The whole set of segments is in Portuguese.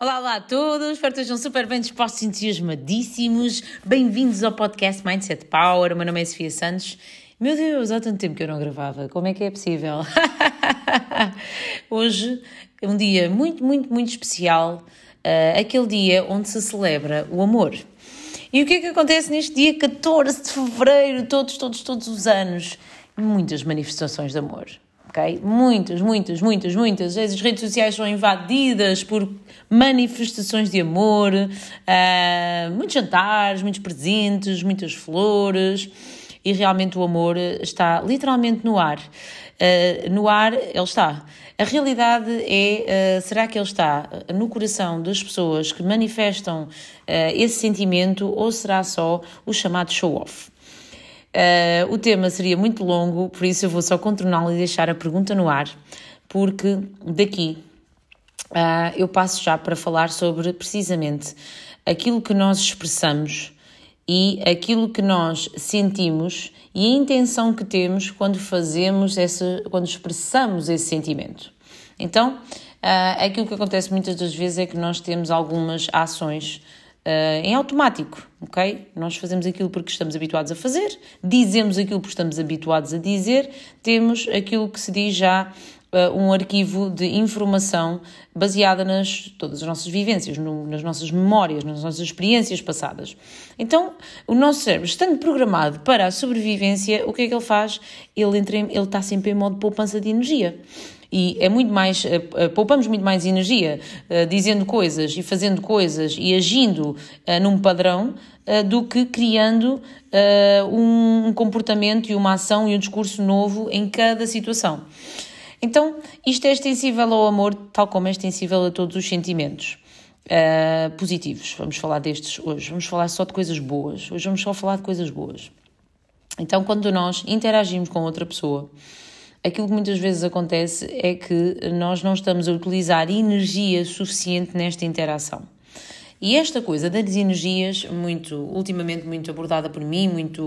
Olá, olá a todos, espero que estejam super bem dispostos e entusiasmadíssimos. Bem-vindos ao podcast Mindset Power. O meu nome é Sofia Santos. Meu Deus, há tanto tempo que eu não gravava, como é que é possível? Hoje é um dia muito, muito, muito especial, uh, aquele dia onde se celebra o amor. E o que é que acontece neste dia 14 de fevereiro, todos, todos, todos os anos? Muitas manifestações de amor Muitas, muitas, muitas, muitas. As redes sociais são invadidas por manifestações de amor, uh, muitos jantares, muitos presentes, muitas flores e realmente o amor está literalmente no ar. Uh, no ar ele está. A realidade é, uh, será que ele está no coração das pessoas que manifestam esse sentimento ou será só o chamado show-off? Uh, o tema seria muito longo, por isso eu vou só contorná-lo e deixar a pergunta no ar, porque daqui uh, eu passo já para falar sobre precisamente aquilo que nós expressamos e aquilo que nós sentimos e a intenção que temos quando fazemos essa, quando expressamos esse sentimento. Então, uh, aquilo que acontece muitas das vezes é que nós temos algumas ações uh, em automático, ok? Nós fazemos aquilo porque estamos habituados a fazer, dizemos aquilo porque estamos habituados a dizer, temos aquilo que se diz já uh, um arquivo de informação baseada nas todas as nossas vivências, no, nas nossas memórias, nas nossas experiências passadas. Então, o nosso cérebro, estando programado para a sobrevivência, o que é que ele faz? Ele, entra, ele está sempre em modo poupança de energia. E é muito mais, eh, eh, poupamos muito mais energia uh, dizendo coisas e fazendo coisas e agindo uh, num padrão uh, do que criando um comportamento e uma ação e um discurso novo em cada situação. Então, isto é extensível ao amor, tal como é extensível a todos os sentimentos. positivos, vamos falar destes hoje. Vamos falar só de coisas boas. Hoje vamos só falar de coisas boas. Então, quando nós interagimos com outra pessoa, aquilo que muitas vezes acontece é que nós não estamos a utilizar energia suficiente nesta interação. E esta coisa das energias, muito, ultimamente muito abordada por mim, muito.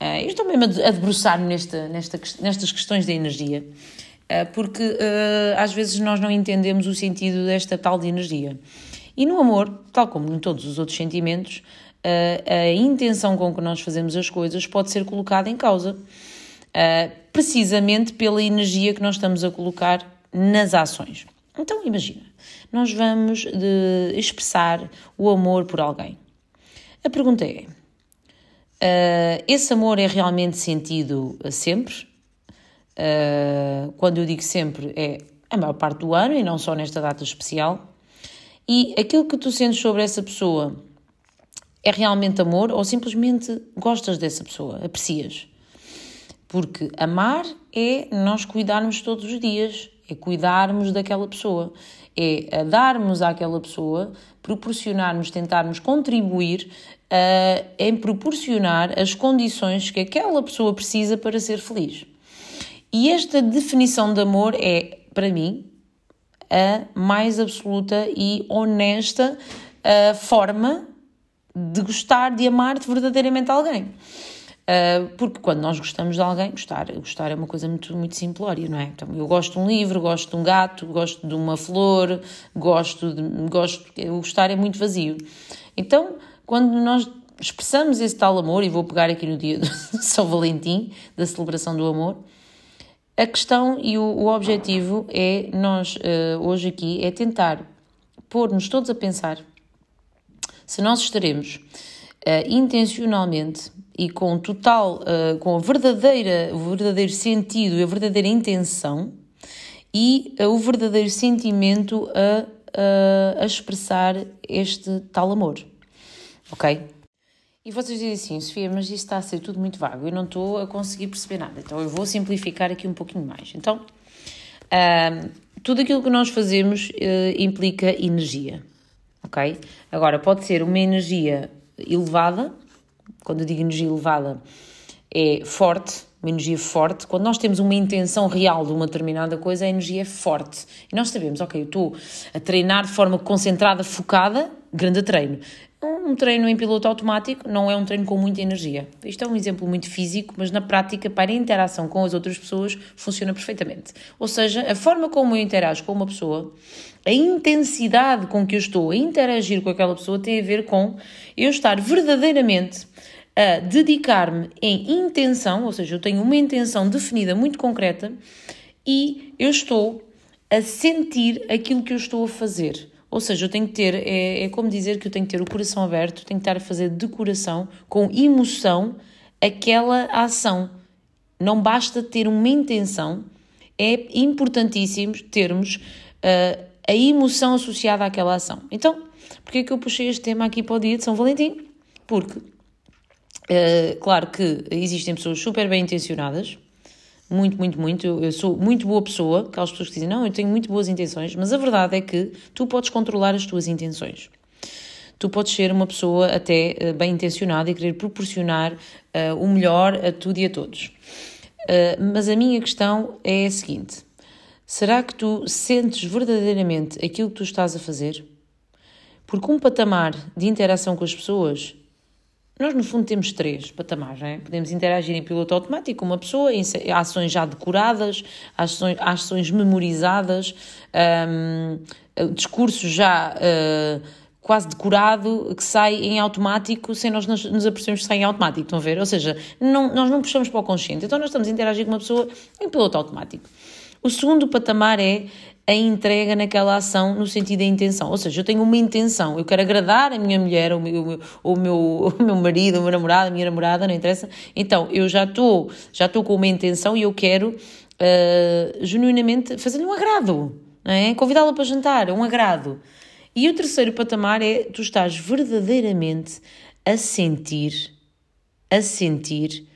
Uh, eu estou mesmo a debruçar-me nesta, nesta, nestas questões da energia, uh, porque uh, às vezes nós não entendemos o sentido desta tal de energia. E no amor, tal como em todos os outros sentimentos, a intenção com que nós fazemos as coisas pode ser colocada em causa uh, precisamente pela energia que nós estamos a colocar nas ações. Então, imagina, nós vamos de expressar o amor por alguém. A pergunta é: uh, esse amor é realmente sentido sempre? Uh, quando eu digo sempre, é a maior parte do ano e não só nesta data especial. E aquilo que tu sentes sobre essa pessoa é realmente amor ou simplesmente gostas dessa pessoa, aprecias? Porque amar é nós cuidarmos todos os dias, é cuidarmos daquela pessoa, é darmos àquela pessoa, proporcionarmos, tentarmos contribuir uh, em proporcionar as condições que aquela pessoa precisa para ser feliz. E esta definição de amor é, para mim, a mais absoluta e honesta uh, forma de gostar, de amar de verdadeiramente alguém. Uh, porque quando nós gostamos de alguém, gostar, gostar é uma coisa muito, muito simplória, não é? Então, eu gosto de um livro, gosto de um gato, gosto de uma flor, gosto de. Gosto, o gostar é muito vazio. Então, quando nós expressamos esse tal amor, e vou pegar aqui no dia de São Valentim, da celebração do amor, a questão e o, o objetivo é, nós, uh, hoje aqui, é tentar pôr-nos todos a pensar se nós estaremos uh, intencionalmente e com total, uh, com a verdadeira, o verdadeiro sentido e a verdadeira intenção e uh, o verdadeiro sentimento a, a, expressar este tal amor. Ok? E vocês dizem assim, Sofia, mas isto está a ser tudo muito vago, eu não estou a conseguir perceber nada. Então eu vou simplificar aqui um pouquinho mais. Então, tudo aquilo que nós fazemos uh, implica energia. Ok? Agora, pode ser uma energia elevada, quando eu digo energia elevada, é forte, uma energia forte. Quando nós temos uma intenção real de uma determinada coisa, a energia é forte. E nós sabemos, ok, eu estou a treinar de forma concentrada, focada, grande treino. Um treino em piloto automático não é um treino com muita energia. Isto é um exemplo muito físico, mas na prática, para a interação com as outras pessoas, funciona perfeitamente. Ou seja, a forma como eu interajo com uma pessoa, a intensidade com que eu estou a interagir com aquela pessoa tem a ver com eu estar verdadeiramente a dedicar-me em intenção, ou seja, eu tenho uma intenção definida muito concreta e eu estou a sentir aquilo que eu estou a fazer. Ou seja, eu tenho que ter, é, é como dizer que eu tenho que ter o coração aberto, tenho que estar a fazer de coração, com emoção, aquela ação. Não basta ter uma intenção, é importantíssimo termos uh, a emoção associada àquela ação. Então, porquê é que eu puxei este tema aqui para o dia de São Valentim? Porque, uh, claro que existem pessoas super bem intencionadas, muito, muito, muito. Eu, sou muito boa pessoa, aquelas pessoas que dizem, não, eu tenho muito boas intenções, mas a verdade é que tu podes controlar as tuas intenções. Tu podes ser uma pessoa até uh, bem intencionada e querer proporcionar uh, o melhor a tudo e a todos. Mas a minha questão é a seguinte: será que tu sentes verdadeiramente aquilo que tu estás a fazer? Porque um patamar de interação com as pessoas nós, no fundo, temos três patamares. É? Podemos interagir em piloto automático uma pessoa, em ações já decoradas, ações, ações memorizadas, um, discurso já uh, quase decorado que sai em automático sem nós nos, nos apercebermos que sai em automático. Estão a ver? Ou seja, não, nós não puxamos para o consciente. Então, nós estamos a interagir com uma pessoa em piloto automático. O segundo patamar é a entrega naquela ação no sentido da intenção. Ou seja, eu tenho uma intenção, eu quero agradar a minha mulher, o meu, o meu, o meu marido, o meu namorado, a minha namorada, não interessa. Então, eu já estou já com uma intenção e eu quero uh, genuinamente fazer-lhe um agrado, é? convidá-la para jantar, um agrado. E o terceiro patamar é tu estás verdadeiramente a sentir, a sentir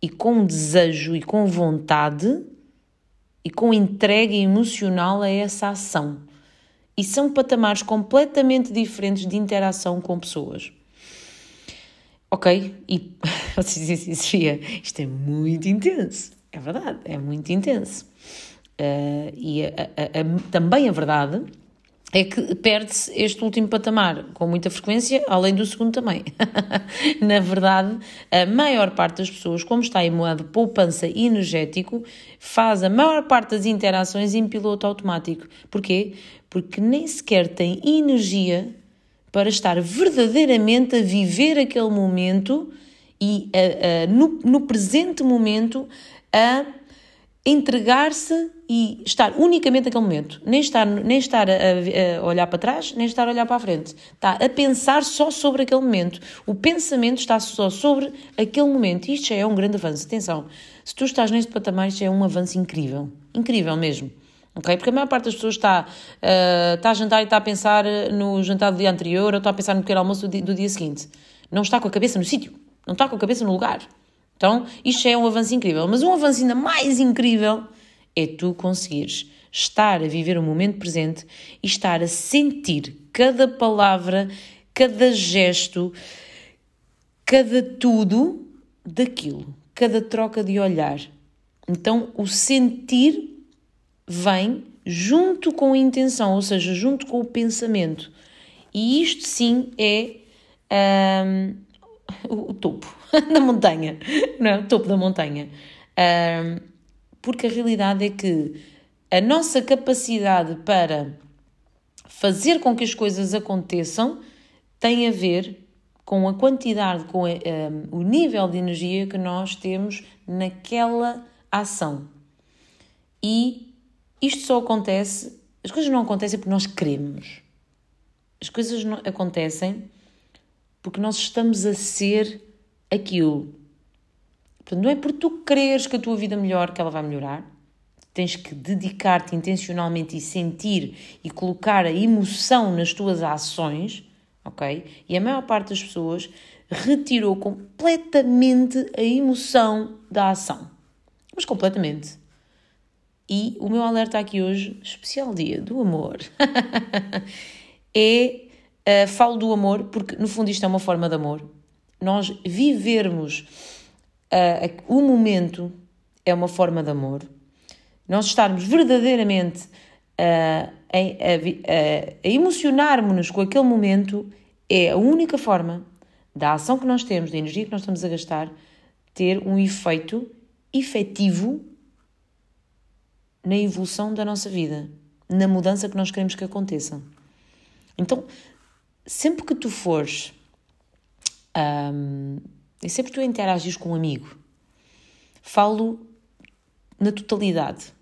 e com desejo e com vontade e com entrega emocional a essa ação. E são patamares completamente diferentes de interação com pessoas. Ok? E vocês dizem assim, isto é muito intenso. É verdade, é muito intenso. Uh, e a, a, a, também a verdade é que perde-se este último patamar com muita frequência, além do segundo também. Na verdade, a maior parte das pessoas, como está em modo poupança energético, faz a maior parte das interações em piloto automático. Porquê? Porque nem sequer tem energia para estar verdadeiramente a viver aquele momento e a, a, no, no presente momento a entregar-se e estar unicamente naquele momento. Nem estar, nem estar a, a, olhar para trás, nem estar a olhar para a frente. Está a pensar só sobre aquele momento. O pensamento está só sobre aquele momento. Isto já é um grande avanço. Atenção, se tu estás neste patamar, isto é um avanço incrível. Incrível mesmo. Okay? Porque a maior parte das pessoas está, uh, está a jantar e está a pensar no jantar do dia anterior ou está a pensar no pequeno almoço do dia, do dia seguinte. Não está com a cabeça no sítio. Não está com a cabeça no lugar. Então, isto é um avanço incrível. Mas um avanço ainda mais incrível é tu conseguires estar a viver o momento presente e estar a sentir cada palavra, cada gesto, cada tudo daquilo, cada troca de olhar. Então, o sentir vem junto com a intenção, ou seja, junto com o pensamento. E isto sim é um, o, o topo da montanha, não é? O topo da montanha. Um, porque a realidade é que a nossa capacidade para fazer com que as coisas aconteçam tem a ver com a quantidade, com a, um, o nível de energia que nós temos naquela ação. E isto só acontece, as coisas não acontecem porque nós queremos. As coisas não, acontecem porque nós estamos a ser aquilo. Portanto, não é por tu quereres que a tua vida melhore que ela vai melhorar. Tens que dedicar-te intencionalmente e sentir e colocar a emoção nas tuas ações, ok? E a maior parte das pessoas retirou completamente a emoção da ação. Mas completamente. E o meu alerta aqui hoje, especial dia do amor, é. Uh, falo do amor porque, no fundo, isto é uma forma de amor nós vivermos uh, o momento é uma forma de amor. Nós estarmos verdadeiramente a, a, a, a emocionarmos-nos com aquele momento é a única forma da ação que nós temos, da energia que nós estamos a gastar, ter um efeito efetivo na evolução da nossa vida, na mudança que nós queremos que aconteça. Então, sempre que tu fores um, e sempre que tu interagis com um amigo, falo na totalidade.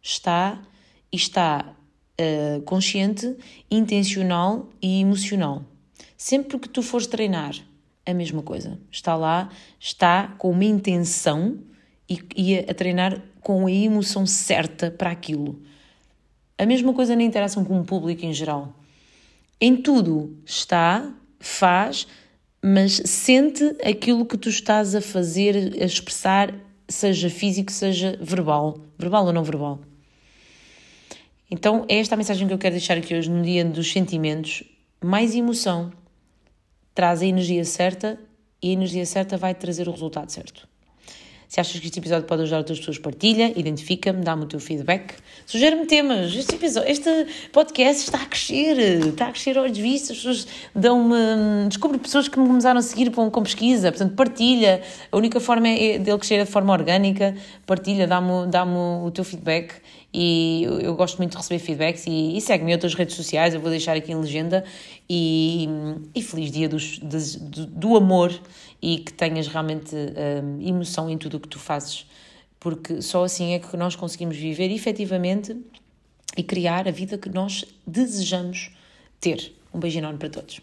Está e está uh, consciente, intencional e emocional. Sempre que tu fores treinar, a mesma coisa. Está lá, está com uma intenção e, e a treinar com a emoção certa para aquilo. A mesma coisa na interação com o público em geral. Em tudo está, faz, mas sente aquilo que tu estás a fazer, a expressar, seja físico, seja verbal. Verbal ou não verbal. Então, é esta a mensagem que eu quero deixar aqui hoje, no dia dos sentimentos. Mais emoção, traz a energia certa e a energia certa vai trazer o resultado certo. Se achas que este episódio pode ajudar outras pessoas, partilha, identifica-me, dá-me o teu feedback, sugere-me temas. Este, episódio, este podcast está a crescer, está a crescer aos vistos, as pessoas dão-me. Descubro pessoas que me começaram a seguir com, com pesquisa, portanto, partilha. A única forma é dele crescer de forma orgânica, partilha, dá-me dá o teu feedback e eu, gosto muito de receber feedbacks e, e segue-me em outras redes sociais, eu vou deixar aqui em legenda e, e feliz dia dos, do, do, amor e que tenhas realmente um, emoção em tudo o que tu fazes, porque só assim é que nós conseguimos viver efetivamente e criar a vida que nós desejamos ter. Um beijo enorme para todos.